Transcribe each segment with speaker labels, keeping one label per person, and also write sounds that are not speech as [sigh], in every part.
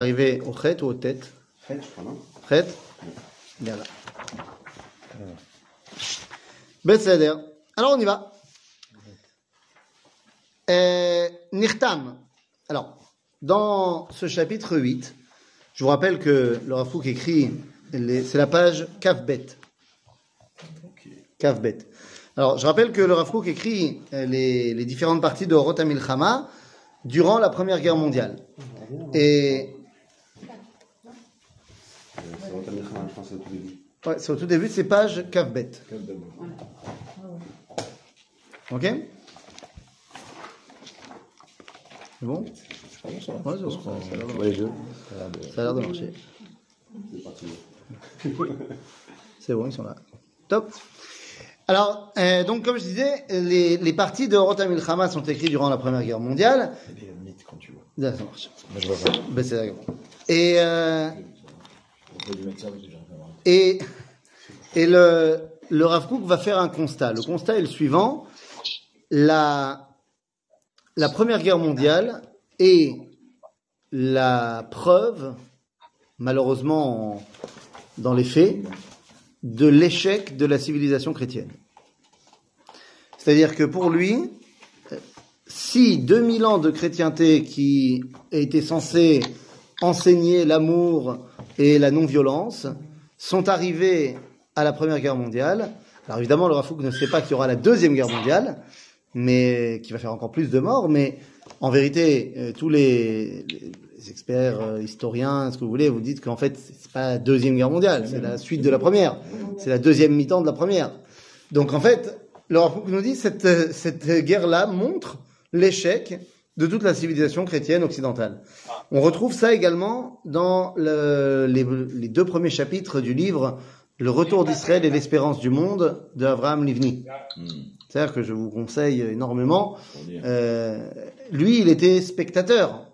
Speaker 1: arrivé au chet ou au tête
Speaker 2: Fête, je crois, non
Speaker 1: Chet Bien là. Besséder. Alors on y va. Nirtam. Alors, dans ce chapitre 8, je vous rappelle que le Rafouk écrit, c'est la page Kafbet. Kafbet. Alors, je rappelle que le Rafouk écrit les, les différentes parties de Rotam Milchama durant la Première Guerre mondiale. Et
Speaker 2: C'est je pense, au tout début.
Speaker 1: ouais, c'est au tout début, c'est page Kafbet. Ok C'est bon Ouais, ça, ça a l'air de-
Speaker 3: les jeux.
Speaker 1: ça a l'air de marcher.
Speaker 2: C'est parti.
Speaker 1: C'est bon, ils sont là. Top. Alors, euh, donc, comme je disais, les, les parties de Rotam Milchama sont écrites durant la Première Guerre mondiale.
Speaker 3: Et bien, mythe quand tu vois.
Speaker 1: Là, ça marche.
Speaker 3: Moi, je vois pas.
Speaker 1: Ben, c'est d'accord. Et, euh, et, et le, le Rav Kook va faire un constat. Le constat est le suivant. La, la Première Guerre mondiale est la preuve, malheureusement en- dans les faits, de l'échec de la civilisation chrétienne. C'est-à-dire que pour lui, si 2000 ans de chrétienté qui étaient censés enseigner l'amour et la non-violence sont arrivés à la Première Guerre mondiale, alors évidemment le Rafouk ne sait pas qu'il y aura la Deuxième Guerre mondiale, mais qui va faire encore plus de morts, mais en vérité, euh, tous les, les experts, euh, historiens, ce que vous voulez, vous dites qu'en fait, c'est pas la Deuxième Guerre mondiale, c'est la suite de la Première, c'est la deuxième mi-temps de la Première. Donc en fait, le Rafouk nous dit cette, euh, cette guerre-là montre l'échec de toute la civilisation chrétienne occidentale. On retrouve ça également dans le- les, les deux premiers chapitres du livre Le retour d'Israël et l'espérance du monde de Avraham Livni. C'est-à-dire que je vous conseille énormément. Euh, lui, il était spectateur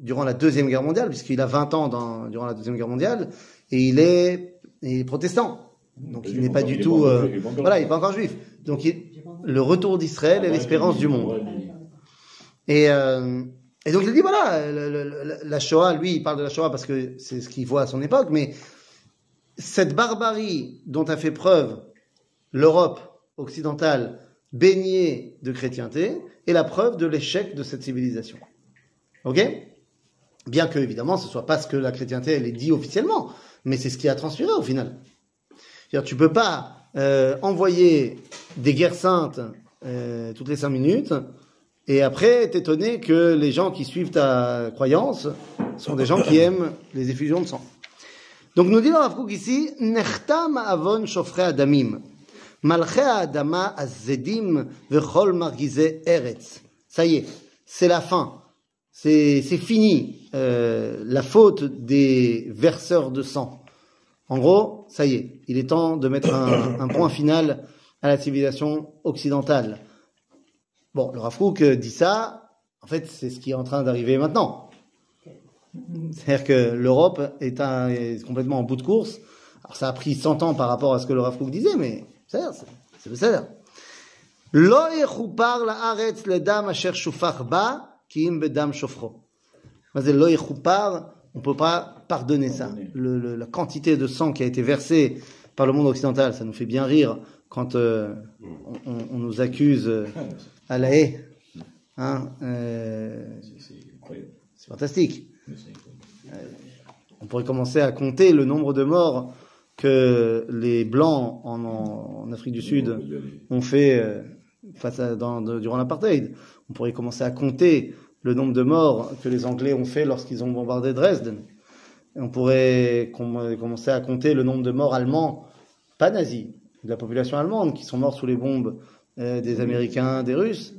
Speaker 1: durant la Deuxième Guerre mondiale, puisqu'il a 20 ans dans- durant la Deuxième Guerre mondiale, et il est, il est protestant. Donc il n'est pas du tout... euh, voilà, il n'est pas encore juif. Donc il- le retour d'Israël et l'espérance du monde. Et, euh, et donc il dit voilà, la Shoah, lui, il parle de la Shoah parce que c'est ce qu'il voit à son époque, mais cette barbarie dont a fait preuve l'Europe occidentale baignée de chrétienté est la preuve de l'échec de cette civilisation. Ok? Bien que évidemment ce soit pas ce que la chrétienté elle est dit officiellement, mais c'est ce qui a transpiré au final. C'est-à-dire, tu peux pas euh, envoyer des guerres saintes euh, toutes les cinq minutes et après t'étonner que les gens qui suivent ta croyance sont des gens qui aiment les effusions de sang. Donc nous dit le Rav ici, Nechtam avon shofre adamim, malche adama azedim vechol margize eretz. Ça y est, c'est la fin, c'est fini euh, la faute des verseurs de sang. En gros, ça y est, il est temps de mettre un, un point final à la civilisation occidentale. Bon, le Rav Kook dit ça, en fait, c'est ce qui est en train d'arriver maintenant. C'est-à-dire que l'Europe est, un- est complètement en bout de course. Alors ça a pris 100 ans par rapport à ce que le Rav Kook disait, mais c'est lo yechupar, on peut pas pardonner ça. Le- le- la quantité de sang qui a été versée par le monde occidental, ça nous fait bien rire quand euh, on, on- on nous accuse euh, [laughs] à la haie. Hein, euh, c'est fantastique. On pourrait commencer à compter le nombre de morts que les Blancs en, Afrique du Sud ont fait euh, face durant l'apartheid. On pourrait commencer à compter le nombre de morts que les Anglais ont fait lorsqu'ils ont bombardé Dresden. On pourrait com- commencer à compter le nombre de morts allemands, pas nazis, de la population allemande, qui sont morts sous les bombes euh, des Américains, des Russes.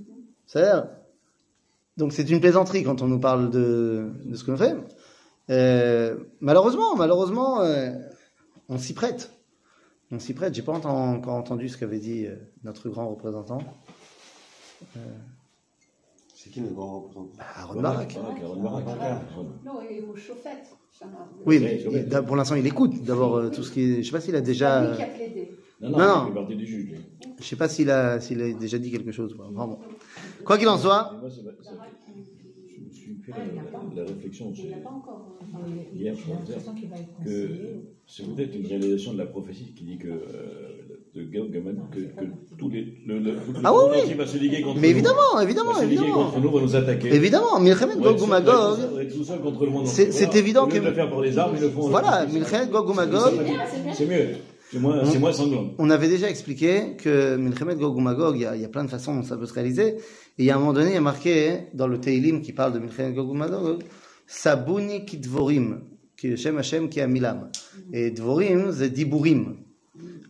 Speaker 1: C'est-à-dire, donc c'est une plaisanterie quand on nous parle de, de ce qu'on fait. Euh, malheureusement, malheureusement, euh, on s'y prête. On s'y prête. J'ai pas encore entendu ce qu'avait dit euh, notre grand représentant,
Speaker 2: C'est qui le grand représentant?
Speaker 1: Aaron Barak.
Speaker 4: Non, et ça m'a-
Speaker 1: Oui, mais pour l'instant, il écoute d'abord euh, tout ce qui. est- Je sais pas s'il a
Speaker 4: C'est
Speaker 1: déjà.
Speaker 3: Non,
Speaker 1: Non,
Speaker 3: non,
Speaker 1: non.
Speaker 3: partie.
Speaker 1: Je sais pas s'il a, s'il a déjà dit quelque chose. Vraiment. Quoi qu'il en soit,
Speaker 3: moi, c'est- c'est- je me suis fait la, la réflexion
Speaker 4: encore. euh,
Speaker 3: hier
Speaker 4: va être
Speaker 3: que c'est peut-être une réalisation de la prophétie qui dit que euh, de Gog Gamad, que, que tous les le, le, le
Speaker 1: Ah oui,
Speaker 3: monde
Speaker 1: oui.
Speaker 3: va se liguer contre
Speaker 1: Mais
Speaker 3: nous,
Speaker 1: évidemment, évidemment,
Speaker 3: va se liguer
Speaker 1: évidemment.
Speaker 3: contre nous, va nous attaquer.
Speaker 1: Évidemment, Milchemet Gog ou Magog. C'est- c'est évident que-
Speaker 3: le faire par les armes, ils le font.
Speaker 1: Voilà, Milchemet Gog ou Magog.
Speaker 3: C'est mieux. C'est moins, c'est moins sanglant.
Speaker 1: On avait déjà expliqué que Milchemet Gog ou Magog, il y, a, il y a plein de façons dont ça peut se réaliser. Et il y a un moment donné, il y a marqué dans le Teilim qui parle de Milchemet Gog ou Magog, Sabuni ki dvorim, ki Shem Hashem ki amilam. Et dvorim, c'est diburim.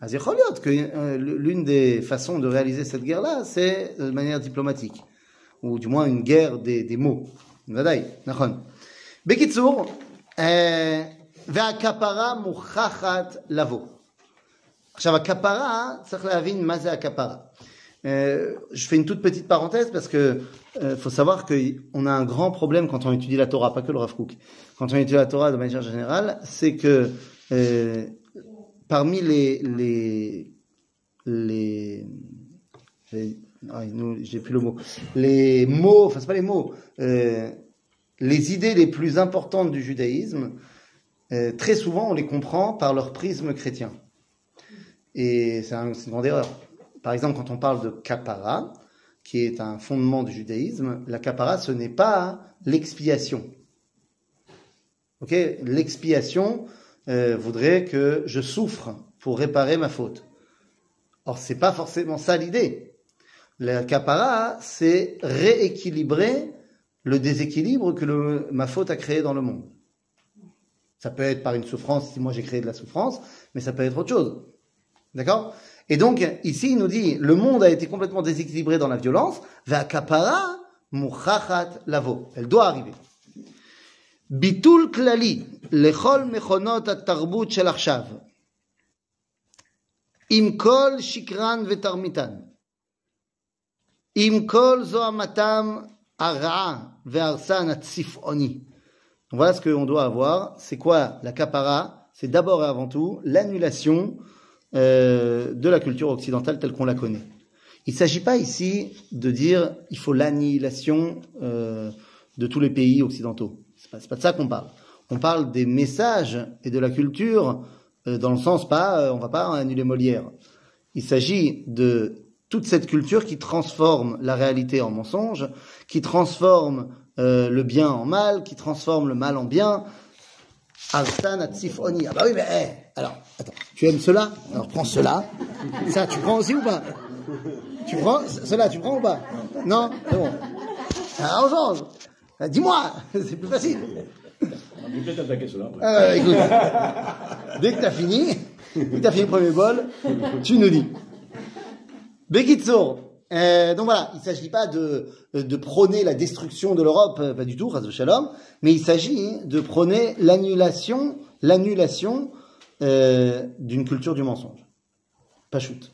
Speaker 1: אז יכול להיות que euh, l'une des façons de réaliser cette guerre-là, c'est de manière diplomatique. ou du moins une guerre des, des mots. ודאי, נכון. בקיצור, אה, והכפרה מוכחת לבוא. עכשיו, הכפרה, צריך להבין מה זה הכפרה. Euh, je fais une toute petite parenthèse parce que euh, faut savoir qu'on a un grand problème quand on étudie la Torah, pas que le Rav Kook. Quand on étudie la Torah de manière générale, c'est que euh, parmi les les les j'ai ah, nous, j'ai plus le mot les mots, enfin c'est pas les mots, euh, les idées les plus importantes du judaïsme, euh, très souvent on les comprend par leur prisme chrétien. Et c'est un- c'est une grande erreur. Par exemple, quand on parle de kapara, qui est un fondement du judaïsme, la kapara, ce n'est pas l'expiation. Ok? L'expiation euh, voudrait que je souffre pour réparer ma faute. Or, c'est pas forcément ça l'idée. La kapara, c'est rééquilibrer le déséquilibre que ma faute a créé dans le monde. Ça peut être par une souffrance, si moi j'ai créé de la souffrance, mais ça peut être autre chose. D'accord? Et donc, ici, il nous dit, le monde a été complètement déséquilibré dans la violence, va kapara muchachat lavo. Elle doit arriver. Bitul klali, lechol mechonot atarbut shel achshav. Im kol shikran vetarmitan. Im kol zoamatam ara ve'arsan atzifoni. Voilà ce qu'on doit avoir. C'est quoi la kapara? C'est d'abord et avant tout l'annulation euh, de la culture occidentale telle qu'on la connaît. Il ne s'agit pas ici de dire il faut l'annihilation euh, de tous les pays occidentaux. C'est pas, pas de ça qu'on parle. On parle des messages et de la culture euh, dans le sens pas, euh, on va pas annuler Molière. Il s'agit de toute cette culture qui transforme la réalité en mensonge, qui transforme euh, le bien en mal, qui transforme le mal en bien. Ah bah oui, mais eh, alors, attends, tu aimes cela? Alors prends cela. Ça, tu prends aussi ou pas? Tu prends cela, tu prends ou pas? Non? C'est bon. Alors on change. Ah, Dis-moi, [laughs] c'est plus facile.
Speaker 3: On peut peut-être attaquer cela après.
Speaker 1: Euh, écoute, dès que t'as fini, dès que t'as fini le premier bol, tu nous dis. Bekitsour. Euh, donc voilà, il ne s'agit pas de, de prôner la destruction de l'Europe, euh, pas du tout, Shalom, mais il s'agit de prôner l'annulation, l'annulation euh, d'une culture du mensonge. Pas shoot.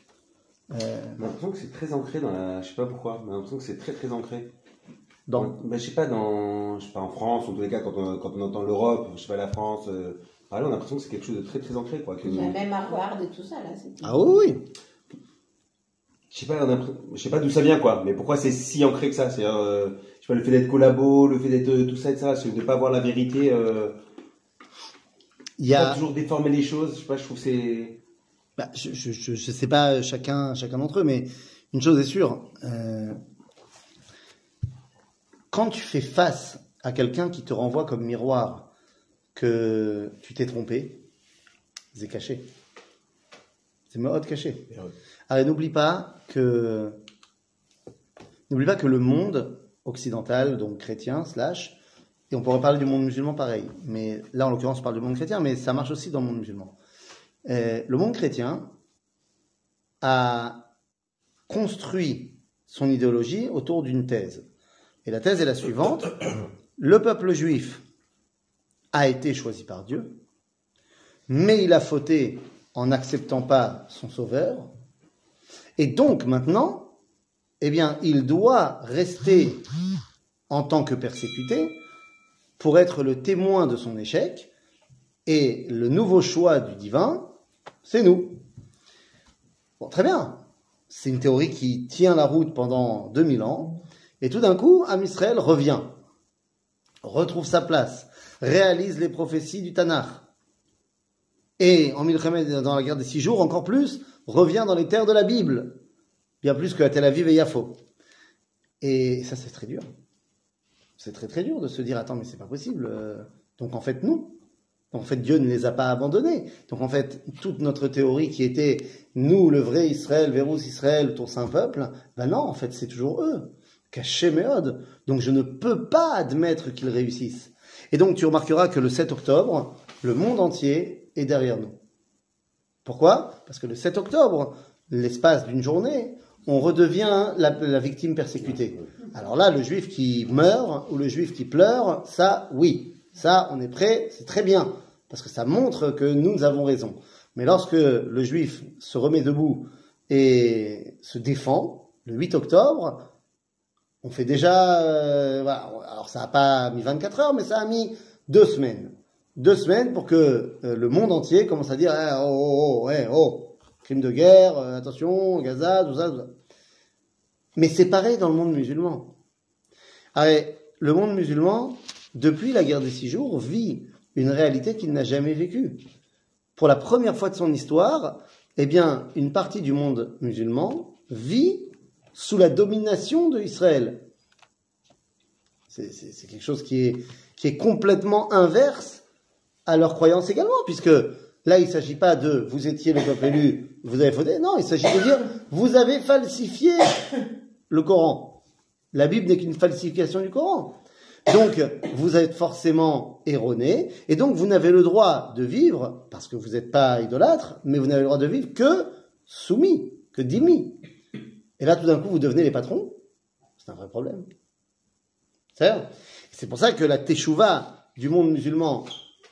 Speaker 1: Euh,
Speaker 2: J'ai l'impression que c'est très ancré dans la. Je sais pas pourquoi, mais j'ai l'impression que c'est très très ancré.
Speaker 1: dans,
Speaker 2: Ben, je sais pas, dans. Je sais pas, en France, en tous les cas, quand on, quand on entend l'Europe, je sais pas, la France, euh, parler, on a l'impression que c'est quelque chose de très très ancré, quoi. que-
Speaker 4: Il y a même Harvard et tout ça, là.
Speaker 1: ah oui, oui.
Speaker 2: Je sais pas, je sais pas d'où ça vient, quoi. Mais pourquoi c'est si ancré que ça? C'est, euh, je sais pas, le fait d'être collabo, le fait d'être euh, tout ça et ça, c'est de pas voir la vérité, euh,
Speaker 1: Il y
Speaker 2: pas
Speaker 1: a,
Speaker 2: toujours déformer les choses. Je sais pas, je trouve c'est.
Speaker 1: Bah, je, je, je, je sais pas chacun, chacun d'entre eux, mais une chose est sûre. euh, quand tu fais face à quelqu'un qui te renvoie comme miroir que tu t'es trompé, c'est caché. C'est mode caché. Alors n'oublie pas que n'oublie pas que le monde occidental, donc chrétien slash, et on pourrait parler du monde musulman pareil, mais là en l'occurrence on parle du monde chrétien, mais ça marche aussi dans le monde musulman. Euh, le monde chrétien a construit son idéologie autour d'une thèse. Et la thèse est la suivante. [clears throat] Le peuple juif a été choisi par Dieu, mais il a fauté en n'acceptant pas son sauveur. Et donc maintenant, eh bien, il doit rester en tant que persécuté pour être le témoin de son échec. Et le nouveau choix du divin, c'est nous. Bon, très bien. C'est une théorie qui tient la route pendant 2000 ans. Et tout d'un coup, Am Israël revient. retrouve sa place, réalise les prophéties du Tanakh, et en Milchemet, dans la guerre des six jours, encore plus, revient dans les terres de la Bible, bien plus que Tel Aviv et Yafo. Et ça, c'est très dur. C'est très très dur de se dire, attends, mais c'est pas possible. euh, Donc en fait, non. En fait, Dieu ne les a pas abandonnés. Donc en fait, toute notre théorie qui était nous, le vrai Israël, Vérus Israël, ton saint peuple, ben non, en fait, c'est toujours eux. Caché méode. Donc je ne peux pas admettre qu'ils réussissent. Et donc tu remarqueras que le 7 octobre, le monde entier est derrière nous. Pourquoi? Parce que le 7 octobre, l'espace d'une journée, on redevient la, victime persécutée. Alors là, le juif qui meurt ou le juif qui pleure, ça, oui. Ça, on est prêt, c'est très bien. Parce que ça montre que nous avons raison. Mais lorsque le juif se remet debout et se défend, le 8 octobre, on fait déjà, euh, alors ça n'a pas mis 24 heures, mais ça a mis deux semaines. Deux semaines pour que euh, le monde entier commence à dire, Eh, oh, oh, oh, eh, oh, crime de guerre, euh, attention, Gaza, tout ça, tout ça. Mais c'est pareil dans le monde musulman. Allez, le monde musulman, depuis la guerre des six jours, vit une réalité qu'il n'a jamais vécue. Pour la première fois de son histoire, eh bien, une partie du monde musulman vit sous la domination de Israël. C'est quelque chose qui est, qui est complètement inverse à leur croyance également, puisque là, il ne s'agit pas de vous étiez le peuple élu, vous avez fauté. Non, il s'agit de dire vous avez falsifié le Coran. La Bible n'est qu'une falsification du Coran. Donc, vous êtes forcément erroné, et donc vous n'avez le droit de vivre, parce que vous n'êtes pas idolâtre, mais vous n'avez le droit de vivre que soumis, que dhimmi. Et là, tout d'un coup, vous devenez les patrons. C'est un vrai problème. C'est pour ça que la teshuva du monde musulman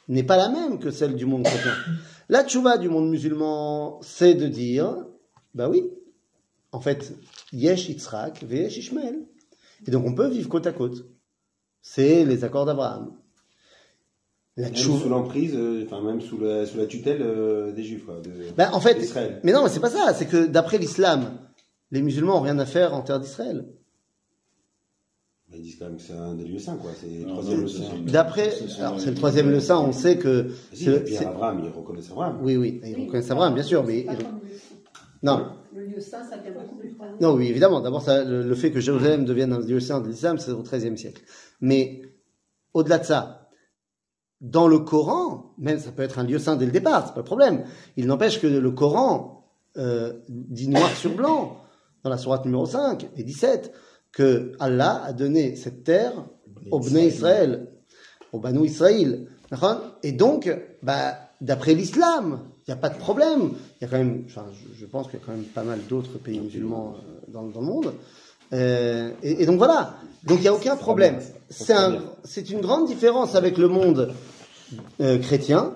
Speaker 1: n'est pas la même que celle du monde chrétien. La teshuva du monde musulman, c'est de dire, bah oui, en fait, yesh Yitzhak, veyesh Ishmael. Et donc on peut vivre côte à côte. C'est les accords d'Abraham. La
Speaker 2: Même sous l'emprise, euh, enfin même sous la, sous la tutelle euh, des Juifs, quoi. de-
Speaker 1: Ben, en fait, mais non, mais c'est pas ça. C'est que d'après l'islam, les musulmans ont rien à faire en terre d'Israël.
Speaker 2: Ils disent quand même que c'est un des lieux saints, quoi. C'est le troisième lieu saint.
Speaker 1: D'après,
Speaker 3: Ça, c'est
Speaker 1: alors c'est le troisième le saint, on sait que.
Speaker 2: Si,
Speaker 1: c'est-
Speaker 2: et puis Abraham, ils reconnaissent Abraham.
Speaker 1: Oui, oui, ils reconnaissent Abraham, bien sûr, mais ils-
Speaker 4: lieu
Speaker 1: non,
Speaker 4: Le lieu saint, ça vient beaucoup plus tard.
Speaker 1: non, oui, évidemment. D'abord, le, le fait que Jérusalem devienne un lieu saint de l'islam, c'est au XIIIe siècle. Mais au-delà de ça, dans le Coran, même ça peut être un lieu saint dès le départ, c'est pas le problème. Il n'empêche que le Coran euh, dit noir sur blanc dans la sourate numéro 5 et 17 que Allah a donné cette terre au Bnei Israël, au Banu Israël. Et donc, bah, d'après l'islam, il n'y a pas de problème. Il y a quand même, enfin, je, pense qu'il y a quand même pas mal d'autres pays musulmans euh, dans, dans le monde. Euh, et, et donc voilà. Donc il n'y a aucun problème. C'est un, c'est une grande différence avec le monde euh, chrétien,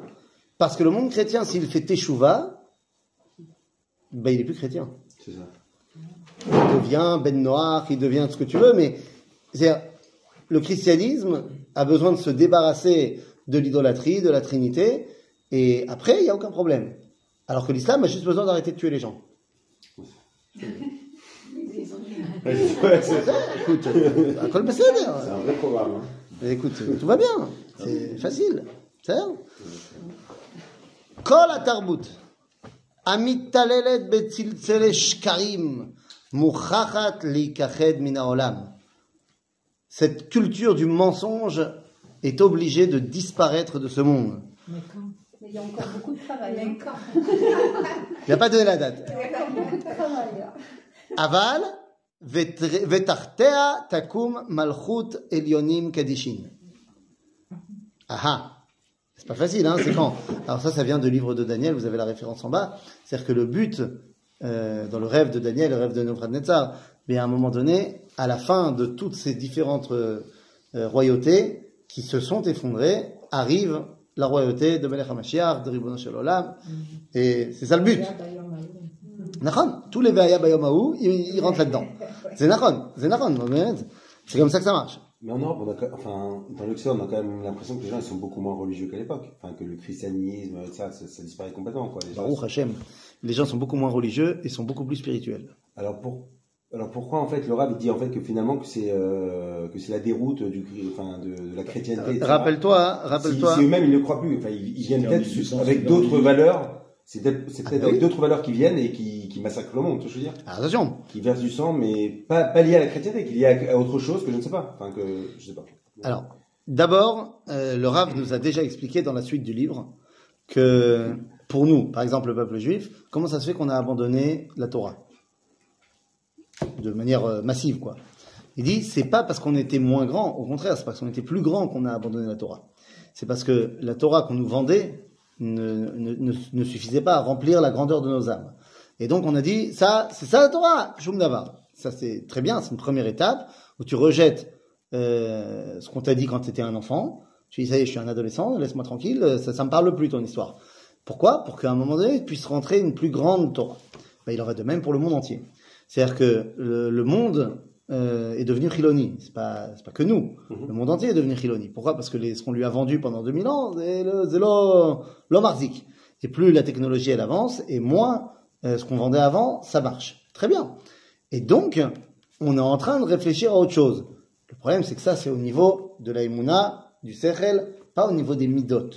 Speaker 1: parce que le monde chrétien, s'il fait teshuva, ben, il est plus chrétien
Speaker 2: C'est ça.
Speaker 1: il devient Ben Noir, il devient ce que tu veux, mais le christianisme a besoin de se débarrasser de l'idolâtrie, de la Trinité, et après, il n'y a aucun problème. Alors que l'islam a juste besoin d'arrêter de tuer les gens.
Speaker 2: Ouais, c'est ça.
Speaker 1: Écoute, euh, à quoi le passer, d'ailleurs
Speaker 2: C'est un vrai programme. hein.
Speaker 1: Mais Écoute, tout va bien. C'est facile. C'est ça Kol התרבות המתעללת בצלצלי שקרים מוכרחת להיכחד מן העולם. Cette culture du mensonge est obligée de disparaître de ce monde.
Speaker 4: Il y a encore beaucoup de travail.
Speaker 1: Il n'a pas donné la date.
Speaker 4: Hein.
Speaker 1: Aval, vetartea takum malchut elionim kadishin. Aha. C'est pas facile, hein, c'est quand? Alors ça, ça vient du livre de Daniel, vous avez la référence en bas. C'est-à-dire que le but, euh, dans le rêve de Daniel, le rêve de Nebuchadnezzar, mais à un moment donné, à la fin de toutes ces différentes euh, euh, royautés qui se sont effondrées, arrive la royauté de Melech HaMashiach, de Ribono Et c'est ça le but. Tous les Ve'aya Bayom ils rentrent là-dedans. C'est Nachon, c'est Nachon. C'est comme ça que ça marche.
Speaker 2: Mais en Europe, on a, enfin, dans l'Occident, on a quand même l'impression que les gens sont beaucoup moins religieux qu'à l'époque. Enfin, que le christianisme, ça, disparaît complètement. Quoi. Les, gens,
Speaker 1: Baruch Hashem, les gens sont beaucoup moins religieux et sont beaucoup plus spirituels.
Speaker 2: Alors pour, alors pourquoi en fait le Rav il dit en fait que finalement que c'est euh, que c'est la déroute du enfin de, de la chrétienté.
Speaker 1: Rappelle-toi,
Speaker 2: Si,
Speaker 1: rappelle-toi.
Speaker 2: si eux-mêmes ils ne croient plus, enfin ils, ils viennent peut-être avec d'autres valeurs. C'est peut-être
Speaker 1: Ah
Speaker 2: avec
Speaker 1: oui.
Speaker 2: d'autres valeurs qui viennent et qui, qui massacrent le monde, tu vois ce que je veux dire
Speaker 1: Ah, Attention.
Speaker 2: Qui versent du sang, mais pas, pas lié à la chrétienté, qui est lié à, à autre chose que je ne sais pas. Enfin que je sais pas.
Speaker 1: Alors, d'abord, euh, le Rav nous a déjà expliqué dans la suite du livre que pour nous, par exemple le peuple juif, comment ça se fait qu'on a abandonné la Torah? De manière euh, massive, quoi. Il dit, c'est pas parce qu'on était moins grand, au contraire, c'est parce qu'on était plus grand qu'on a abandonné la Torah. C'est parce que la Torah qu'on nous vendait ne, ne, suffisait pas à remplir la grandeur de nos âmes. Et donc on a dit, ça, c'est ça la Torah, Shum Davar. Ça c'est très bien, c'est une première étape où tu rejettes euh, ce qu'on t'a dit quand tu étais un enfant. Tu dis, ça y est, je suis un adolescent, laisse-moi tranquille, euh, ça, ça me parle plus ton histoire. Pourquoi? Pour qu'à un moment donné, tu puisses rentrer une plus grande Torah. Ben, il en va de même pour le monde entier. C'est-à-dire que le, le monde euh, est devenu Chiloni. C'est pas, c'est pas que nous. Le monde entier est devenu Chiloni. Pourquoi? Parce que les, ce qu'on lui a vendu pendant 2000 ans, c'est le- c'est l'homme arzik. Et plus la technologie elle avance, et moins euh, ce qu'on vendait avant, ça marche. Très bien. Et donc, on est en train de réfléchir à autre chose. Le problème, c'est que ça, c'est au niveau de la Emouna, du Sechel, pas au niveau des Midot.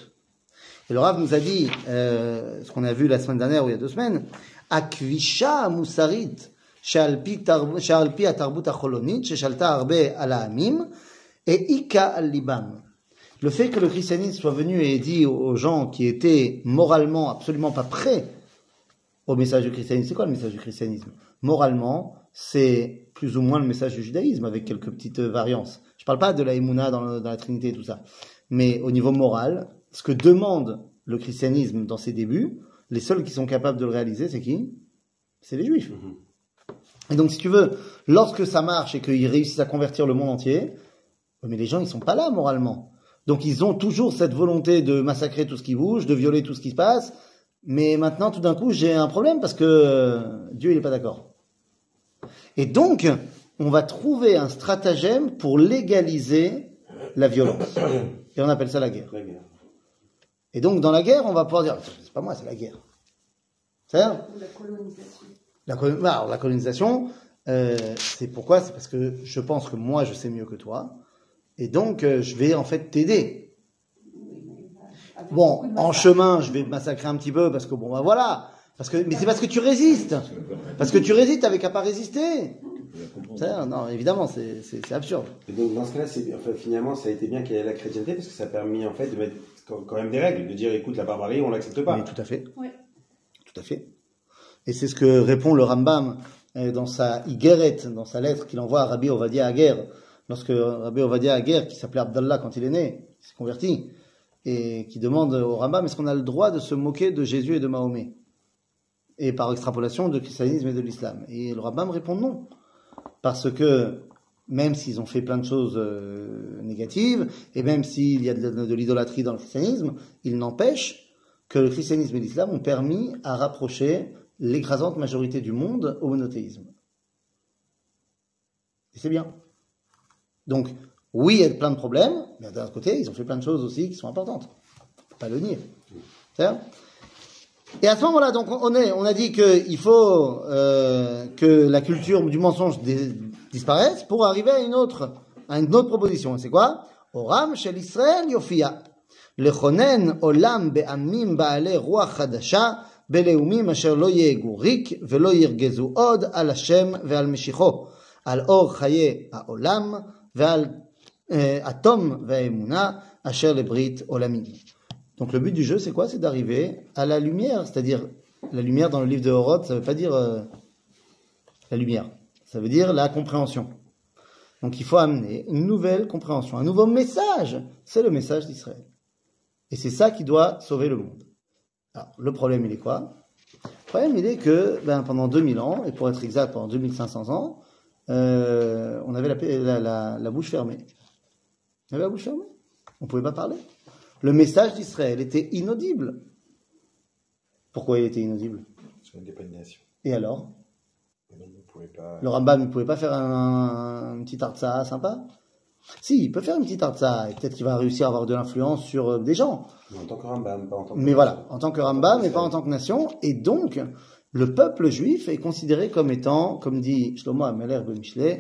Speaker 1: Et le Rav nous a dit, euh, ce qu'on a vu la semaine dernière ou il y a deux semaines, Akvisha Moussarit, Le fait que le christianisme soit venu et dit aux gens qui étaient moralement absolument pas prêts au message du christianisme, c'est quoi le message du christianisme? Moralement, c'est plus ou moins le message du judaïsme avec quelques petites variances. Je parle pas de la dans, la Trinité et tout ça. Mais au niveau moral, ce que demande le christianisme dans ses débuts, les seuls qui sont capables de le réaliser, c'est qui? C'est les juifs. Et donc, si tu veux, lorsque ça marche et qu'ils réussissent à convertir le monde entier, mais les gens, ils sont pas là moralement. Donc, ils ont toujours cette volonté de massacrer tout ce qui bouge, de violer tout ce qui se passe. Mais maintenant, tout d'un coup, j'ai un problème parce que euh, Dieu, il est pas d'accord. Et donc, on va trouver un stratagème pour légaliser la violence. Et on appelle ça la guerre.
Speaker 2: La guerre.
Speaker 1: Et donc, dans la guerre, on va pouvoir dire, c'est pas moi, c'est la guerre. C'est
Speaker 4: la colonisation.
Speaker 1: La, colo- alors, la colonisation, euh, c'est pourquoi? C'est parce que je pense que moi, je sais mieux que toi. Et donc, euh, je vais en fait t'aider.
Speaker 4: Avec
Speaker 1: Bon, en chemin, je vais massacrer un petit peu parce que bon, bah voilà. Parce que, mais c'est parce que tu résistes. Parce que tu résistes, t'avais qu'à pas résister. Ça, non, évidemment, c'est absurde.
Speaker 2: Et donc dans ce cas-là, enfin, finalement ça a été bien qu'il y ait la chrétienté parce que ça a permis en fait de mettre quand quand même des règles, de dire écoute la barbarie on l'accepte pas.
Speaker 1: Mais tout à fait.
Speaker 4: Ouais.
Speaker 1: Tout à fait. Et c'est ce que répond le Rambam euh, dans sa Igeret, dans sa lettre qu'il envoie à Rabbi Ovadia Aguer, lorsque Rabbi Ovadia Aguer, qui s'appelait Abdallah quand il est né, s'est converti, et qui demande au Rambam est-ce qu'on a le droit de se moquer de Jésus et de Mahomet? Et par extrapolation du christianisme et de l'islam. Et le Rambam répond non. Parce que même s'ils ont fait plein de choses euh, négatives, et même s'il y a de, de l'idolâtrie dans le christianisme, il n'empêche que le christianisme et l'islam ont permis à rapprocher l'écrasante majorité du monde au monothéisme. Et c'est bien. Donc, oui, il y a plein de problèmes, mais d'un autre côté, ils ont fait plein de choses aussi qui sont importantes. Faut pas le nier. C'est ça Et à ce moment-là, donc, on, est, on a dit qu'il faut euh, que la culture du mensonge dé- disparaisse pour arriver à une autre, à une autre proposition. Et c'est quoi Oram shel Israël yofia. לכונן עולם בעמים בעלי רוח חדשה, בלאומים אשר לא יהגו ריק ולא ירגזו עוד על השם ועל משיחו, על אור חיי העולם ועל אה, התום והאמונה אשר לברית עולמים. Donc le but du jeu, c'est quoi C'est d'arriver à la lumière, c'est-à-dire la lumière dans le livre de Horod, ça veut pas dire euh, la lumière, ça veut dire la compréhension. Donc il faut amener une nouvelle compréhension, un nouveau message. C'est le message d'Israël. Et c'est ça qui doit sauver le monde. Alors, le problème, il est quoi? Le problème, il est que ben, pendant 2000 ans, et pour être exact, pendant 2500 ans, euh, on avait la, paix- la, la- la bouche fermée. On avait la bouche fermée. On ne pouvait pas parler. Le message d'Israël était inaudible. Pourquoi il était inaudible?
Speaker 2: Parce qu'on n'était pas une nation.
Speaker 1: Et alors?
Speaker 2: Ne pas.
Speaker 1: Le Rambam, il pouvait pas faire un, un petit artsa sympa? Si, il peut faire une petite artsa, et peut-être qu'il va réussir à avoir de l'influence sur euh, des gens.
Speaker 2: Mais en tant que Rambam, pas en tant que.
Speaker 1: Mais voilà, en tant que Rambam, mais pas en tant que nation. Et donc, le peuple juif est considéré comme étant, comme dit Shlomo Ameler de Mishle,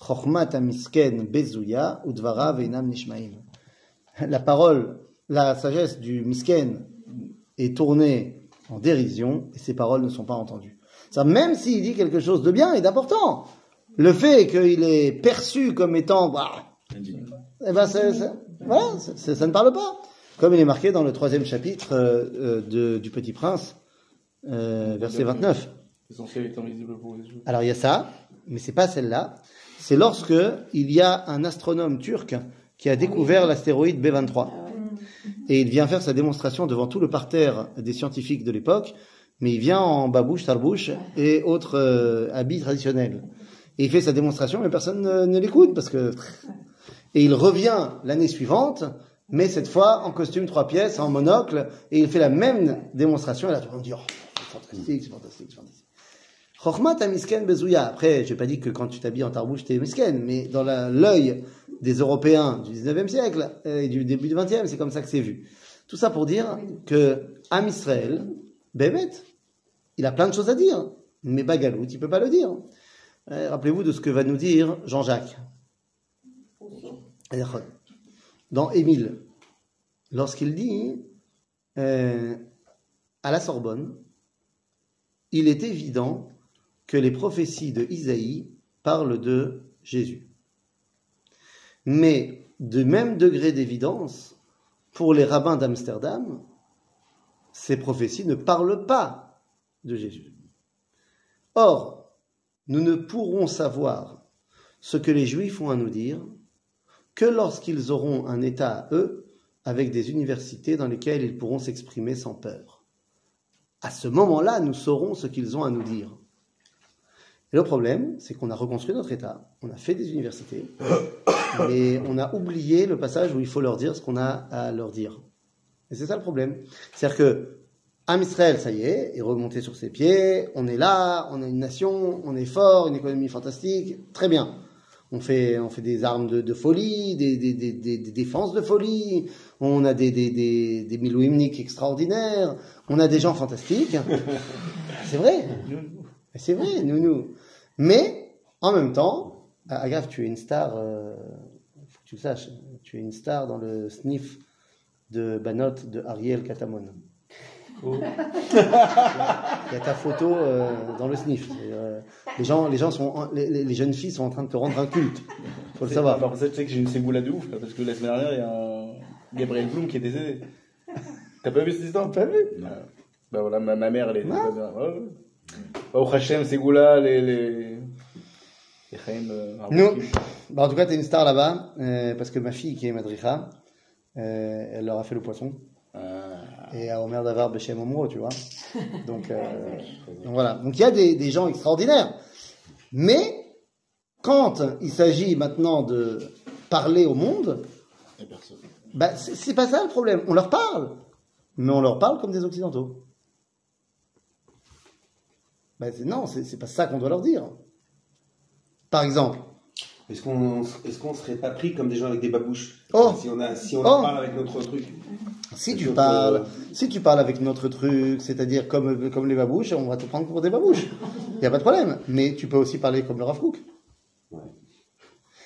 Speaker 1: Chochmat Amisken Bezuya Udvara Veinam Nishmaim. La parole, la sagesse du Misken est tournée en dérision et ses paroles ne sont pas entendues. Ça, même s'il dit quelque chose de bien et d'important, le fait qu'il est perçu comme étant, bah, eh ben, c'est- c'est- voilà, ça ne parle pas. Comme il est marqué dans le troisième chapitre euh, euh, de- du Petit Prince, euh, verset 29.
Speaker 5: L'essentiel étant visible pour les yeux.
Speaker 1: Alors il y a ça, mais c'est pas celle-là. C'est lorsque il y a un astronome turc qui a découvert l'astéroïde B23. Et il vient faire sa démonstration devant tout le parterre des scientifiques de l'époque, mais il vient en babouche, tarbouche et autres euh, habits traditionnels. Et il fait sa démonstration, mais personne ne, ne l'écoute parce que. Et il revient l'année suivante, mais cette fois en costume trois pièces, en monocle, et il fait la même démonstration. Et là, monde dit oh, c'est fantastique, c'est fantastique, c'est fantastique. Chokhmat à misken bezouya. Après, j'ai pas dit que quand tu t'habilles en tarbouche, t'es misken, mais dans l'œil des Européens du 19e siècle euh, et du début du 20e, c'est comme ça que c'est vu. Tout ça pour dire que Am Israël, Bémet, il a plein de choses à dire, mais Bagalout, il peut pas le dire. Euh, Rappelez-vous de ce que va nous dire Jean-Jacques. Dans Émile, lorsqu'il dit euh, à la Sorbonne, il est évident que les prophéties de Isaïe parlent de Jésus. Mais de même degré d'évidence, pour les rabbins d'Amsterdam, ces prophéties ne parlent pas de Jésus. Or, nous ne pourrons savoir ce que les Juifs ont à nous dire que lorsqu'ils auront un État à eux, avec des universités dans lesquelles ils pourront s'exprimer sans peur. À ce moment-là, nous saurons ce qu'ils ont à nous dire. Et le problème, c'est qu'on a reconstruit notre État, on a fait des universités, [coughs] mais on a oublié le passage où il faut leur dire ce qu'on a à leur dire. Et c'est ça le problème. C'est-à-dire que Am Israël, ça y est, est remonté sur ses pieds, on est là, on est une nation, on est fort, une économie fantastique, très bien. On fait, on fait des armes de, de folie, des, des, des, des- des défenses de folie, on a des, des, des, des milouimniks extraordinaires, on a des gens fantastiques. [laughs] C'est vrai. C'est vrai, nous. Mais, en même temps, ah, Agave, tu es une star, euh, faut que tu le saches, tu es une star dans le sniff de Banot de Ariel Katamon.
Speaker 5: Oh. [laughs]
Speaker 1: Il y a ta photo euh, dans le sniff. Euh, les, gens, les, gens sont, en- les, jeunes filles sont en train de te rendre un culte. Faut le savoir.
Speaker 5: Par tu sais que j'ai une ségoula de ouf, là, parce que la semaine dernière, il y a un Gabriel Blum qui est décédé. T'as pas vu cette histoire? Pas vu Bah voilà, ma, ma mère, elle était pas bien. Ouais, ouais. Bah, au Hachem, ségoula, les. les... les Chaim, euh,
Speaker 1: Nous, bah, en tout cas, tu es une star là-bas, euh, parce que ma fille qui est madricha, euh, elle leur a fait le poisson. Et à Omer Davar Bechem Omro, tu vois. [laughs] Donc, euh, donc voilà. Donc il y a des, des gens extraordinaires. Mais quand il s'agit maintenant de parler au monde, bah, c'est pas ça le problème. On leur parle, mais on leur parle comme des occidentaux. Bah, c'est- non, c'est pas ça qu'on doit leur dire. Par exemple,
Speaker 2: Est-ce qu'on qu'on serait pas pris comme des gens avec des babouches
Speaker 1: Oh.
Speaker 2: Si on a si on
Speaker 1: Oh.
Speaker 2: parle avec notre truc.
Speaker 1: si tu
Speaker 2: Donc,
Speaker 1: parles,
Speaker 2: euh,
Speaker 1: si tu parles avec notre truc, c'est-à-dire comme, comme les babouches, on va te prendre pour des babouches. [laughs] Il n'y a pas de problème. Mais tu peux aussi parler comme le Rav.
Speaker 2: Ouais.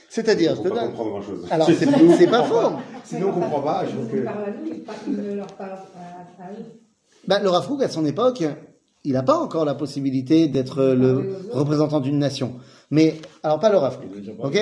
Speaker 1: C'est-à-dire,
Speaker 2: on
Speaker 1: je
Speaker 2: peut
Speaker 1: te
Speaker 2: pas
Speaker 1: donne.
Speaker 2: comprendre grand chose.
Speaker 1: Alors, c'est c'est pas faux.
Speaker 2: Sinon on comprend pas. Je trouve que
Speaker 4: ne.
Speaker 1: Bah, le Rav à son époque, il n'a pas encore la possibilité d'être le représentant d'une nation. Mais, alors pas le Rav ok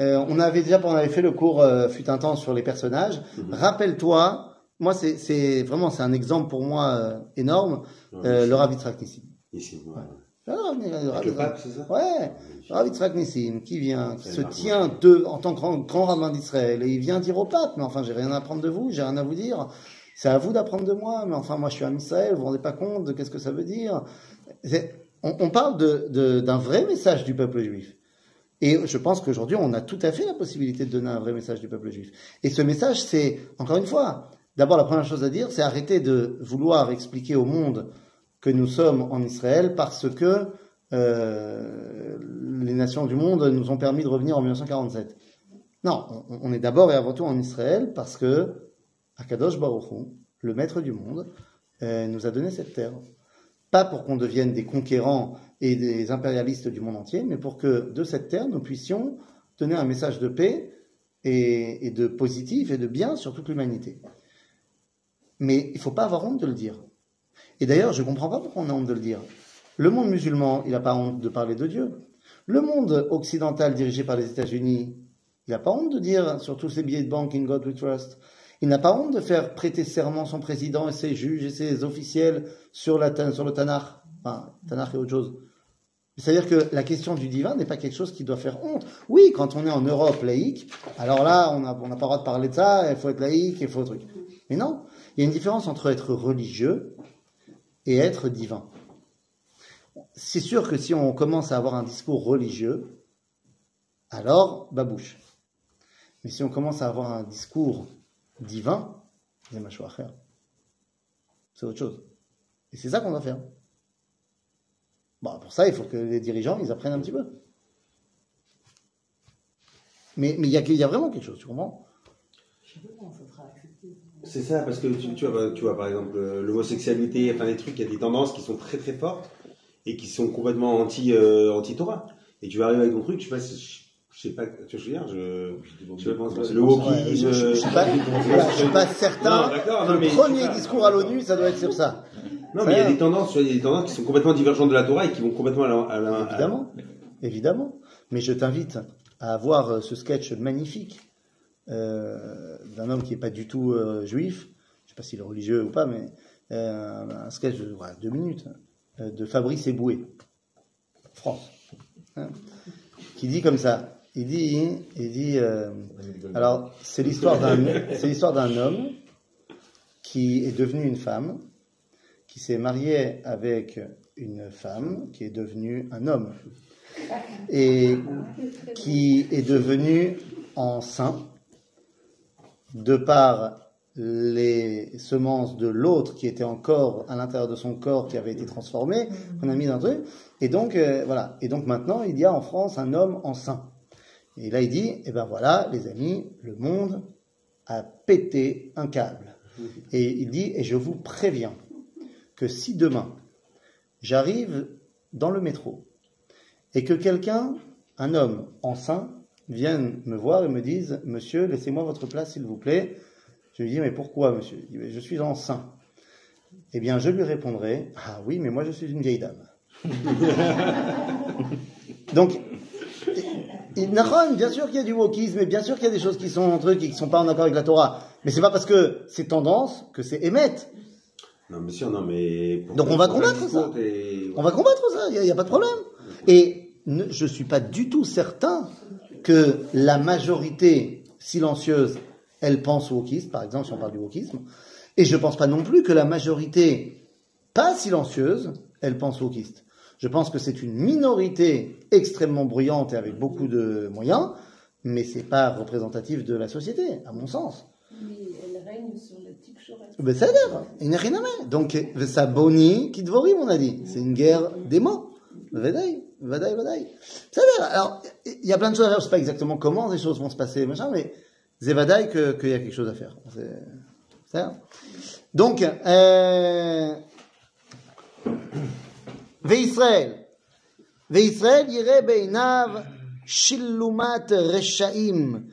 Speaker 1: Euh, On avait déjà, on avait fait le cours, euh, fut un temps, sur les personnages. Rappelle-toi, moi, c'est- vraiment, c'est un exemple pour moi euh, énorme, euh, le Rav Yitzhak Nissim.
Speaker 2: ici. ouais.
Speaker 1: Le Rav- le Rav Yitzhak- Ouais, Nissim, qui vient, qui se tient de, en tant que grand, grand rabbin d'Israël, et il vient dire au pape, mais enfin, j'ai rien à apprendre de vous, j'ai rien à vous dire, c'est à vous d'apprendre de moi, mais enfin, moi, je suis un Israël, vous vous rendez pas compte de qu'est-ce que ça veut dire. On, parle d'un vrai message du peuple juif. Et je pense qu'aujourd'hui, on a tout à fait la possibilité de donner un vrai message du peuple juif. Et ce message, c'est, encore une fois, d'abord, la première chose à dire, c'est arrêter de vouloir expliquer au monde que nous sommes en Israël parce que euh, les nations du monde nous ont permis de revenir en 1947. Non, on, est d'abord et avant tout en Israël parce que Akadosh Baruch Hu, le maître du monde, euh, nous a donné cette terre. Pas pour qu'on devienne des conquérants et des impérialistes du monde entier, mais pour que de cette terre, nous puissions donner un message de paix et, de positif et de bien sur toute l'humanité. Mais il faut pas avoir honte de le dire. Et d'ailleurs, je comprends pas pourquoi on a honte de le dire. Le monde musulman, il n'a pas honte de parler de Dieu. Le monde occidental dirigé par les États-Unis, il n'a pas honte de dire sur tous ses billets de banque In God We Trust. Il n'a pas honte de faire prêter serment son président et ses juges et ses officiels sur, la, sur le Tanakh. Enfin, Tanakh et autre chose. C'est-à-dire que la question du divin n'est pas quelque chose qui doit faire honte. Oui, quand on est en Europe laïque, alors là, on n'a on n'a pas le droit de parler de ça, il faut être laïque, il faut truc. Mais non, il y a une différence entre être religieux et être divin. C'est sûr que si on commence à avoir un discours religieux, alors babouche. Mais si on commence à avoir un discours divin, c'est machouach faire. C'est autre chose. Et c'est ça qu'on doit faire. Bon, pour ça, il faut que les dirigeants, ils apprennent un petit peu. Mais mais il y, a, il y a vraiment quelque chose, tu comprends?
Speaker 2: C'est ça, parce que tu, tu, vois, tu vois, par exemple, l'homosexualité, enfin des trucs, il y a des tendances qui sont très très fortes et qui sont complètement anti, euh, anti-Torah. Et tu vas arriver avec ton truc, je sais pas, si- je, sais pas, tu veux dire, je, je le wokisme.
Speaker 1: je, je, je suis pas, je suis pas certain.
Speaker 2: Non, non,
Speaker 1: le premier discours à l'ONU, ça doit être sur ça.
Speaker 2: Non, mais il y a des tendances, il y a des tendances qui sont complètement divergentes de la Torah et qui vont complètement à la, à la- à-
Speaker 1: Évidemment, évidemment. Mais je t'invite à voir euh, ce sketch magnifique euh, d'un homme qui n'est pas du tout euh, juif, je sais pas s'il est religieux ou pas, mais euh, un sketch de voilà, deux minutes euh, de Fabrice Eboué, France, hein, qui dit comme ça. Il dit, il dit. euh, alors, c'est l'histoire d'un, homme qui est devenu une femme, qui s'est marié avec une femme qui est devenue un homme et qui est devenu enceint de par les semences de l'autre qui était encore à l'intérieur de son corps qui avait été transformé, qu'on a mis dans un truc. Et donc, euh, voilà. Et donc maintenant, il y a en France un homme enceint. Et là, il dit, eh ben voilà, les amis, le monde a pété un câble. Et il dit, et je vous préviens que si demain, j'arrive dans le métro et que quelqu'un, un homme enceint, vienne me voir et me dise, monsieur, laissez-moi votre place, s'il vous plaît. Je lui dis, mais pourquoi, monsieur? Il dit, Je suis enceint. Eh bien, je lui répondrai, ah oui, mais moi, je suis une vieille dame. [laughs] Donc, bien sûr qu'il y a du wokisme, et bien sûr qu'il y a des choses qui sont trucs et qui sont pas en accord avec la Torah. Mais c'est pas parce que c'est tendance que c'est émettre.
Speaker 2: Non, mais sûr, non, mais.
Speaker 1: Donc on va combattre ça. On va combattre ça, il n'y a, pas de problème. Et ne- je suis pas du tout certain que la majorité silencieuse, elle pense au wokisme, par exemple, si on parle du wokisme. Et je pense pas non plus que la majorité pas silencieuse, elle pense au wokiste. Je pense que c'est une minorité extrêmement bruyante et avec beaucoup de moyens, mais c'est pas représentatif de la société, à mon sens.
Speaker 4: Mais elle règne sur le ben,
Speaker 1: ça il n'y a rien à Donc, ça boni qui dvorim, on a dit. C'est une guerre des mots. Vadaï, vadaï, vadaï. Ça Alors, il y a plein de choses à faire. Je sais pas exactement comment les choses vont se passer, machin, mais c'est vadaï qu'il y a quelque chose à faire. C'est Donc, euh... וישראל, וישראל יראה בעיניו שילומת רשעים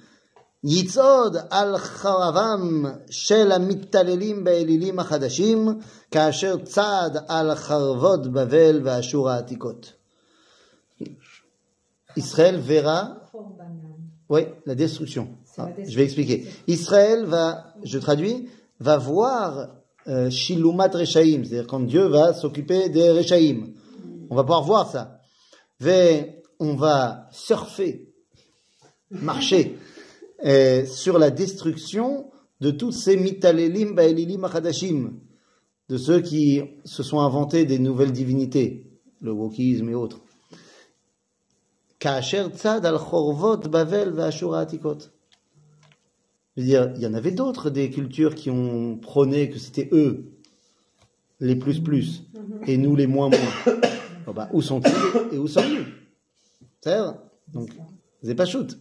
Speaker 1: יצעוד על חרבם של המתעללים באלילים החדשים, כאשר צעד על חרבות בבל ואשור העתיקות. ישראל verra, oui, la destruction.
Speaker 4: la
Speaker 1: Ah,
Speaker 4: destruction.
Speaker 1: je vais expliquer. Israël va, je traduis, va voir euh, Shilumat Rechaim, c'est-à-dire quand Dieu va s'occuper des Rechaim. On va pouvoir voir ça. On va surfer, marcher euh, sur la destruction de tous ces mitalelim baelilim achadashim, de ceux qui se sont inventés des nouvelles divinités, le wokisme et autres. Kaasher tzad al chorvot bavel. Je veux dire, il y en avait d'autres des cultures qui ont prôné que c'était eux les plus plus et nous les moins moins. Bon, bah, où sont-ils et où sommes-nous? C'est Donc, c'est pas shoot.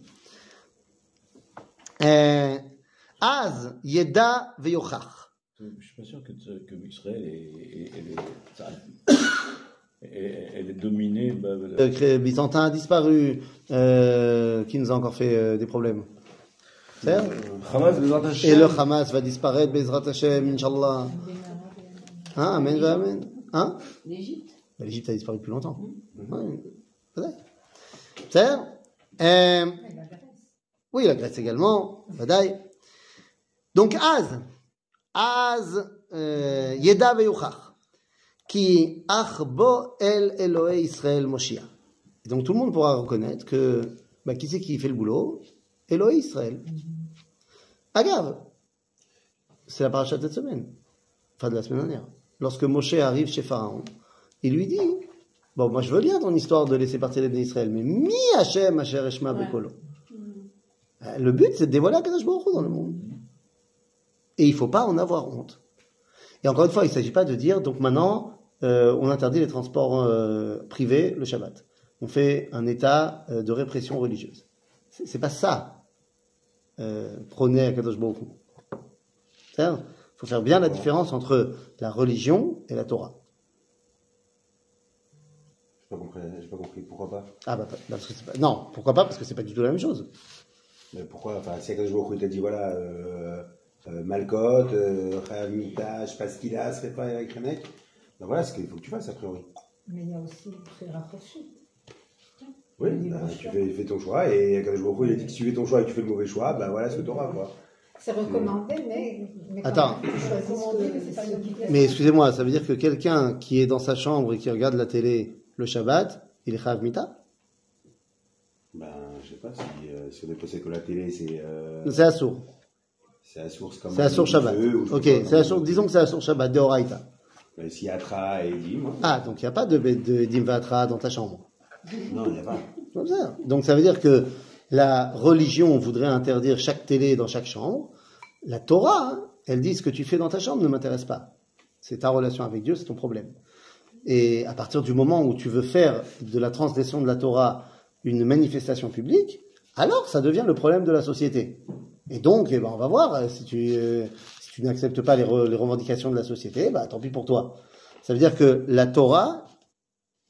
Speaker 1: Euh, Az yeda veyochach.
Speaker 3: Je suis pas sûr que, que Israël est, est, est, est- elle est dominée. bah,
Speaker 1: Le Byzantin a disparu, euh, qui nous a encore fait euh, des problèmes. C'est vrai?
Speaker 5: Hamas, Bezrat Hashem.
Speaker 1: Et le Hamas va disparaître, Bezrat Hashem, Inch'Allah. Hein, Amen, Amen. Hein?
Speaker 4: L'Égypte?
Speaker 1: L'Égypte a disparu depuis longtemps. Ouais, peut-être. C'est vrai Euh. Oui, la Grèce également, Badaï. Donc, Az, Az, euh, Yeda veyuchach, qui ach bo el Elohe Israël Moshiach. Et donc, tout le monde pourra reconnaître que, bah, qui c'est qui fait le boulot? Elohe Israël. Agave, c'est la paracha de cette semaine, enfin de la semaine dernière. Lorsque Moshe arrive chez Pharaon, il lui dit, bon, moi je veux bien ton histoire de laisser partir les bénis Israël, mais mi Hashem asher eshma bekolo. Euh, Le but, c'est de dévoiler Akadosh Baruch dans le monde. Et il ne faut pas en avoir honte. Et encore une fois, il ne s'agit pas de dire, donc maintenant, euh, on interdit les transports euh, privés le Shabbat. On fait un état euh, de répression religieuse. C'est c'est pas ça, euh, prôner Akadosh Baruch. Il faut faire bien la différence entre la religion et la Torah.
Speaker 2: J'ai pas compris, pas compris. Pourquoi pas?
Speaker 1: Ah bah, parce que c'est pas- non, pourquoi pas? Parce que c'est pas du tout la même chose.
Speaker 2: Mais pourquoi? Enfin, si Akadosh Baruch Hu t'a dit, voilà, euh, euh, Malkote, euh, Mita, je sais pas ce qu'il a, serait pas avec Remek, ben voilà ce qu'il faut que tu fasses, a priori.
Speaker 4: Mais il y a aussi très rafraîchi.
Speaker 2: Oui, bah, tu fais, fais ton choix, et Baruch Hu, il a dit que si tu fais ton choix et que tu fais le mauvais choix, bah voilà ce que tu auras, quoi.
Speaker 4: C'est recommandé, mais. mais quand
Speaker 1: Attends. Mais excusez-moi, ça veut dire que quelqu'un qui est dans sa chambre et qui regarde la télé le Shabbat, il est Chav Mita?
Speaker 2: Ben, je sais pas si, euh, si on est que la télé, c'est euh,
Speaker 1: C'est Assour.
Speaker 2: c'est la source comme
Speaker 1: C'est Assour Shabbat. Ok, c'est Assour, disons que c'est Assour Shabbat, de Horaïta.
Speaker 2: Ben, si Atra et Dim, hein.
Speaker 1: Ah, donc il n'y a pas de, de Dimvatra dans ta chambre.
Speaker 2: non, il n'y a pas.
Speaker 1: Comme ça. Donc ça veut dire que la religion voudrait interdire chaque télé dans chaque chambre. La Torah, hein, elle dit ce que tu fais dans ta chambre ne m'intéresse pas. C'est ta relation avec Dieu, c'est ton problème. Et à partir du moment où tu veux faire de la transgression de la Torah une manifestation publique, alors ça devient le problème de la société. Et donc, eh ben, on va voir, euh, si tu, euh, si tu n'acceptes pas les, les revendications de la société, bah, tant pis pour toi. Ça veut dire que la Torah,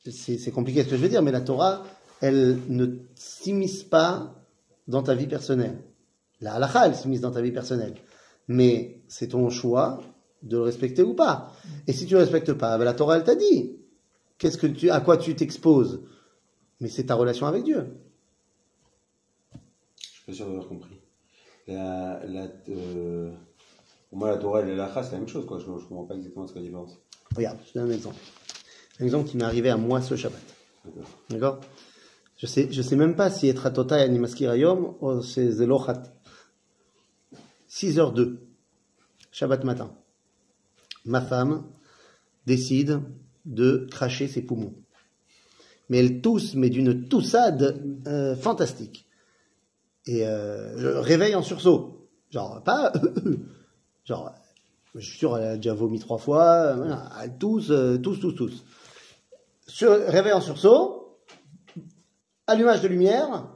Speaker 1: c'est c'est compliqué ce que je veux dire, mais la Torah, elle ne s'immisce pas dans ta vie personnelle. La halakha, elle s'immisce dans ta vie personnelle. Mais c'est ton choix de le respecter ou pas. Et si tu ne le respectes pas, ben la Torah, elle t'a dit. Qu'est-ce que tu, à quoi tu t'exposes? Mais c'est ta relation avec Dieu.
Speaker 2: Je suis pas sûr d'avoir compris. La, la, euh, pour moi, la Torah et la Lacha, c'est la même chose, quoi. Je, je comprends pas exactement ce que la différence.
Speaker 1: Regarde, je te donne un exemple. Un exemple qui m'est arrivé à moi ce Shabbat.
Speaker 2: D'accord.
Speaker 1: Je sais, je sais même pas si être à Tota et Animaskirayom, ou c'est Zelochat. 6h02, Shabbat matin. Ma femme décide de cracher ses poumons. Mais elle tousse, mais d'une toussade euh, fantastique. Et euh, je réveille en sursaut. Genre, pas. [coughs] genre, je suis sûr, elle a déjà vomi trois fois. elle tousse, euh, tousse, tousse, tousse. Sur, réveil en sursaut, allumage de lumière,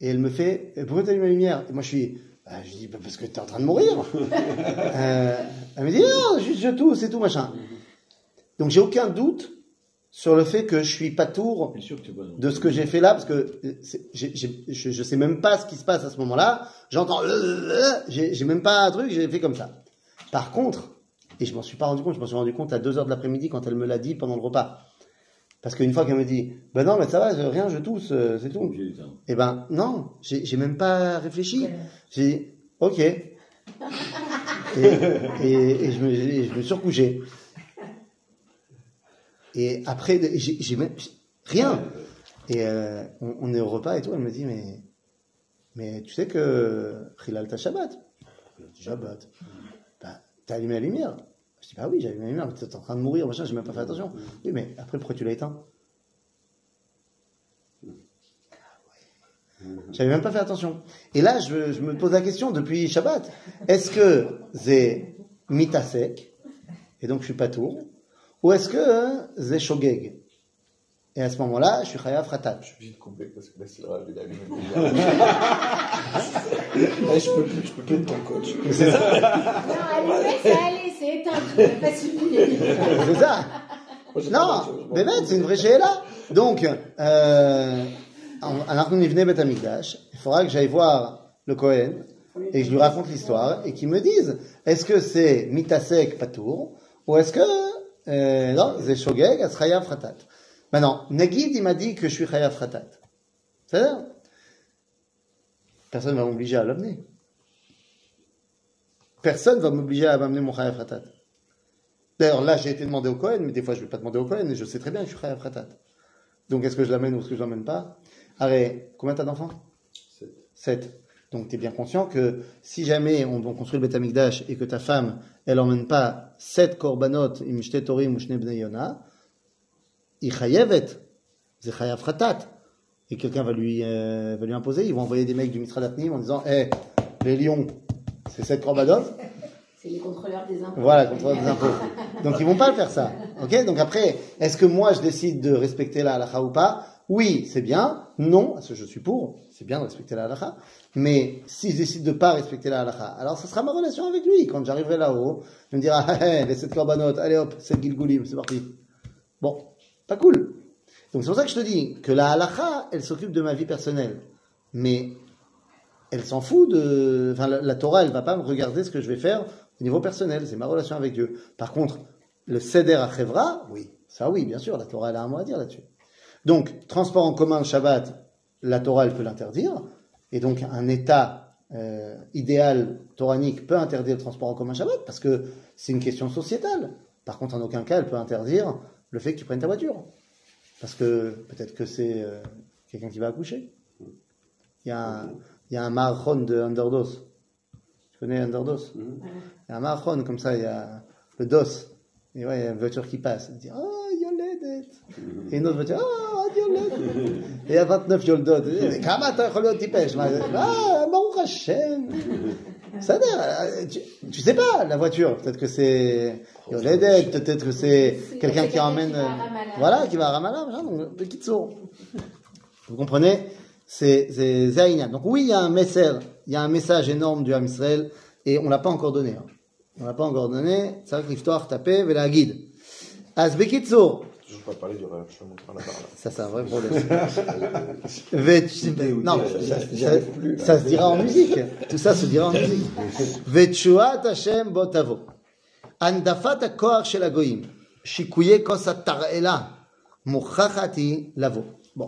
Speaker 1: et elle me fait Pourquoi tu allumes la lumière Et moi je suis Bah, Je dis Bah, Parce que tu es en train de mourir. [laughs] Euh, elle me dit Non, juste je tousse et tout, machin. Donc j'ai aucun doute sur le fait que je suis pas tour de ce que j'ai fait là, parce que euh, c'est- je, je sais même pas ce qui se passe à ce moment-là. J'entends, euh, j'ai j'ai même pas un truc, j'ai fait comme ça. Par contre, et je m'en suis pas rendu compte, je m'en suis rendu compte à 2 heures de l'après-midi quand elle me l'a dit pendant le repas. Parce qu'une fois qu'elle me dit, ben non, mais ça va, je- rien, je tousse, euh, c'est tout. Eh ben non, j'ai même pas réfléchi. J'ai dit, ok. [laughs] Et, et, et je, me, et je me suis recouché. Et après, j'ai même rien. Et euh, on, on est au repas et tout, elle me dit, mais, mais tu sais que Hilal ta Shabbat Shabbat. Bah, t'as allumé la lumière Je dis, bah oui, allumé la lumière, mais t'es en train de mourir, machin, j'ai même pas fait attention. Oui, mais après, pourquoi tu l'as éteint? J'avais même pas fait attention. Et là, je, je me pose la question depuis Shabbat. Est-ce que c'est mitasek, et donc je suis pas tour, ou est-ce que c'est shogeg? Et à ce moment-là, je suis chayav ratat.
Speaker 5: Je suis obligé de couper parce que là, c'est le rêve d'allumer.
Speaker 6: Là, [laughs] je peux plus, je peux plus être ton coach.
Speaker 1: C'est ça,
Speaker 4: Non, allumé, c'est c'est éteint. Pas
Speaker 1: c'est ça. Non, mec, c'est une vraie là. Donc, euh, alors qu'on y venait Beth Amikdash, il faudra que j'aille voir le Kohen et que je lui raconte l'histoire et qu'il me dise est-ce que c'est mitasek patour ou est-ce que euh, non, c'est shogeg, chayav fratat. Maintenant, Nagid, il m'a dit que je suis chayav fratat. C'est-à-dire, personne ne va m'obliger à l'amener. Personne va m'obliger à m'amener mon chayav fratat. D'ailleurs, là, j'ai été demandé au Cohen, mais des fois, je ne vais pas demander au Cohen, et je sais très bien que je suis Chayav Khatat. Donc, est-ce que je l'amène ou est-ce que je l'amène pas? Arrête, combien t'as d'enfants?
Speaker 2: Sept.
Speaker 1: Sept. Donc, tu es bien conscient que si jamais on, on construit le Beth Amikdash et que ta femme, elle emmène pas sept korbanot, im shte torim ou shne yona, il chayevet, c'est chayav khatat. Et quelqu'un va lui, euh, va lui imposer, ils vont envoyer des mecs du Mitra en disant, hé, les lions, c'est sept korbanot,
Speaker 4: C'est les contrôleurs des impôts.
Speaker 1: voilà, contrôle des impôts. Donc ils vont pas le faire ça. Ok? Donc après, est-ce que moi je décide de respecter la halakha ou pas? Oui, c'est bien. Non, parce que je suis pour. C'est bien de respecter la halakha. Mais si je décide de pas respecter la halakha, alors ça sera ma relation avec lui. Quand j'arriverai là-haut, il me dira, [laughs] hé, les sept korbanot, allez hop, sept gilgoulim, c'est parti. Bon, pas cool. Donc c'est pour ça que je te dis que la halakha, elle s'occupe de ma vie personnelle. Mais elle s'en fout de. Enfin, la, Torah, elle va pas me regarder ce que je vais faire au niveau personnel. C'est ma relation avec Dieu. Par contre, le Seder à oui. Ça, oui, bien sûr, la Torah, elle a un mot à dire là-dessus. Donc, transport en commun le Shabbat, la Torah, elle peut l'interdire. Et donc, un état euh, idéal toranique peut interdire le transport en commun Shabbat parce que c'est une question sociétale. Par contre, en aucun cas, elle peut interdire le fait que tu prennes ta voiture. Parce que peut-être que c'est euh, quelqu'un qui va accoucher. Il y a il y a un marathon de Underdos. Tu connais
Speaker 2: Underdos.
Speaker 1: Il y a un marathon comme ça, il y a le DOS. Et ouais, il y a une voiture qui passe. il dit Oh, Yoledet Et une autre voiture Oh, Yoledet Et à 29 Yoldot. Kamata Tipesh Ah, Baruch Hashem ça a euh, tu, tu sais pas la voiture. Peut-être que c'est Yoledet, peut-être que c'est quelqu'un qui emmène. Voilà, qui va à Ramallah. Voilà, Vous comprenez? C'est c'est Zaïnian. Donc oui, il y a un message, il y a un message énorme du Ham Israël et on l'a pas encore donné. hein. On l'a pas encore donné. C'est vrai que l'histoire tapé, mais la guide. Az Bekitsour.
Speaker 5: Toujours pas parler du rêve, je suis en train de parler.
Speaker 1: Ça, c'est un vrai problème. [laughs] Vet- non, ça,
Speaker 6: J'y
Speaker 1: ça-
Speaker 6: arrive plus, là.
Speaker 1: ça se dira en musique. Tout ça se dira en musique. Vetchuat Hashem botavo. Andafat הכוח של הגויים, שיקויי כוס התרעלה, מוכחת היא לבוא. Bon,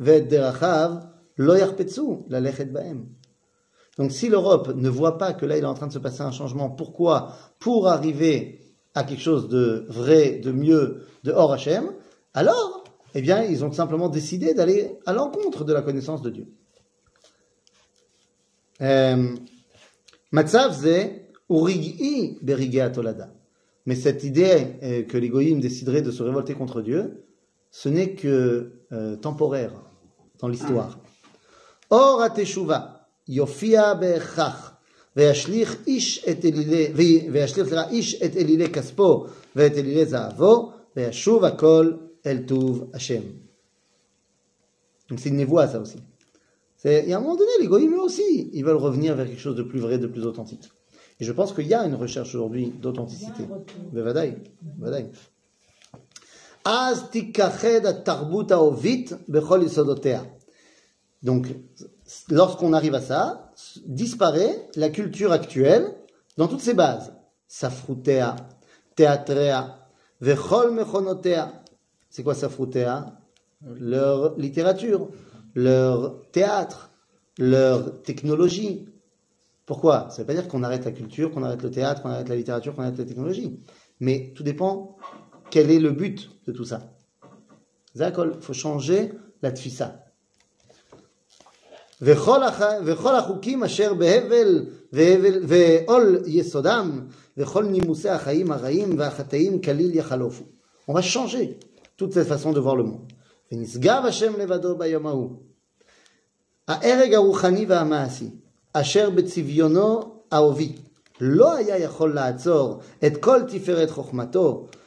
Speaker 1: ואת דרכיו לא יחפצו ללכת בהם. Donc si l'Europe ne voit pas que là il est en train de se passer un changement, pourquoi Pour arriver à quelque chose de vrai, de mieux, de hors Hachem, alors, eh bien, ils ont simplement décidé d'aller à l'encontre de la connaissance de Dieu. Euh, Matzav ze urig'i berigei atolada. Mais cette idée euh, que les goïms décideraient de se révolter contre Dieu, ce n'est que euh, temporaire dans l'histoire. Or ateshuva yofia be'echach וישליך איש את אלילי, וישליך סליחה, איש את אלילי כספו ואת אלילי זהבו, וישוב הכל אל טוב השם. Donc c'est une névoie ça aussi. C'est, il y a un moment donné, les goïms eux aussi, ils veulent revenir vers quelque chose de plus vrai, de plus authentique. Et je pense qu'il y a une recherche aujourd'hui d'authenticité. בוודאי, בוודאי. Donc, lorsqu'on arrive à ça, disparaît la culture actuelle dans toutes ses bases. Safrutea, Teatrea, Vechol Mechonotea. C'est quoi Safrutea? Leur littérature, leur théâtre, leur technologie. Pourquoi? Ça ne veut pas dire qu'on arrête la culture, qu'on arrête le théâtre, qu'on arrête la littérature, qu'on arrête la technologie. Mais tout dépend quel est le but de tout ça. זה הכל, il faut changer la תפיסה. וכל, הח... וכל החוקים אשר בהבל והבל, ועול יסודם, וכל נימוסי החיים הרעים והחטאים כליל יחלופו. On va changer toute cette façon de voir le monde. ונשגב השם לבדו ביום ההוא. ההרג הרוחני והמעשי, אשר בצביונו האובי, לא היה יכול לעצור את כל תפארת חוכמתו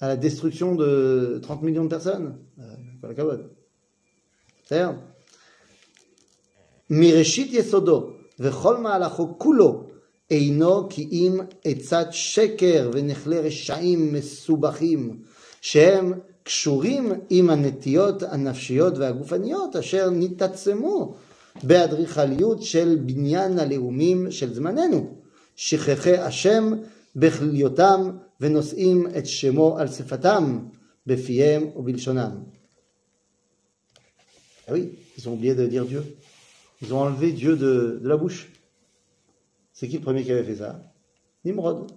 Speaker 1: À la destruction de 30 millions de personnes Euh, pas la cabote. C'est-à-dire, מראשית יסודו וכל מהלכו כולו אינו כי אם עצת שקר ונחלי רשעים מסובכים שהם קשורים עם הנטיות הנפשיות והגופניות אשר נתעצמו באדריכליות של בניין הלאומים של זמננו שכחי השם בכליותם ונושאים את שמו על שפתם בפיהם ובלשונם. Ah oui, ils ont oublié de dire Dieu. Ils ont enlevé Dieu de, de la bouche. C'est qui le premier qui avait fait ça Nimrod.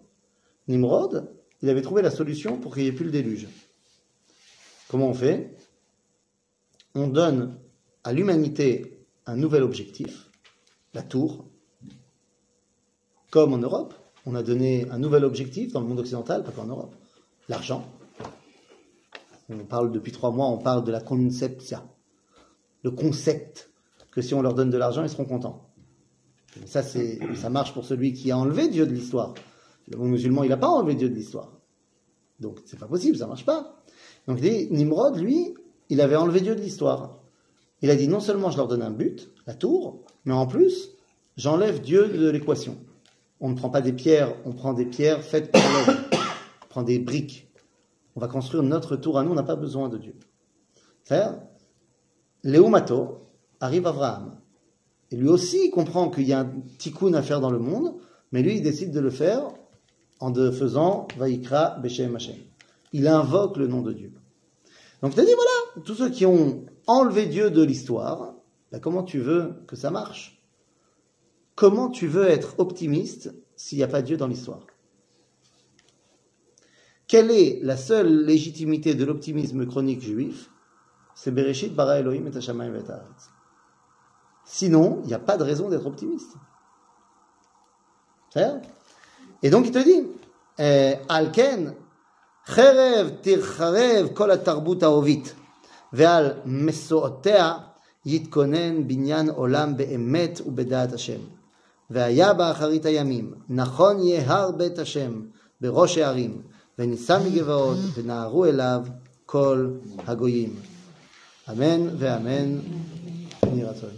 Speaker 1: Nimrod, il avait trouvé la solution pour qu'il n'y ait plus le déluge. Comment on fait On donne à l'humanité un nouvel objectif, la tour. Comme en Europe, on a donné un nouvel objectif dans le monde occidental, pas qu'en Europe, l'argent. On parle depuis trois mois, on parle de la conceptia, le concept que si on leur donne de l'argent, ils seront contents. Ça, ça marche pour celui qui a enlevé Dieu de l'histoire. Le monde musulman, il n'a pas enlevé Dieu de l'histoire. Donc, c'est pas possible, ça marche pas. Donc, Nimrod, lui, il avait enlevé Dieu de l'histoire. Il a dit, non seulement je leur donne un but, la tour, mais en plus, j'enlève Dieu de l'équation. On ne prend pas des pierres, on prend des pierres faites par l'homme. On prend des briques. On va construire notre tour à nous, on n'a pas besoin de Dieu. C'est-à-dire, Léomato, arrive Abraham. Et lui aussi il comprend qu'il y a un tikkun à faire dans le monde, mais lui il décide de le faire en faisant Vaikra Beshem Hashem. Il invoque le nom de Dieu. Donc a dit voilà, tous ceux qui ont enlevé Dieu de l'histoire, ben, comment tu veux que ça marche? Comment tu veux être optimiste s'il n'y a pas Dieu dans l'histoire Quelle est la seule légitimité de l'optimisme chronique juif C'est Bereshit bara Elohim et Hashamayim et Haaretz. Sinon, il n'y a pas de raison d'être optimiste. C'est Et donc il te dit, euh, Alken, חרב תרחרב כל התרבות הערבית, ועל מסועותיה יתכונן בניין עולם באמת ובדעת השם. והיה באחרית הימים, נכון יהיה הר בית השם בראש הערים, ונישא מגבעות, ונהרו אליו כל הגויים. אמן ואמן. יהי רצון.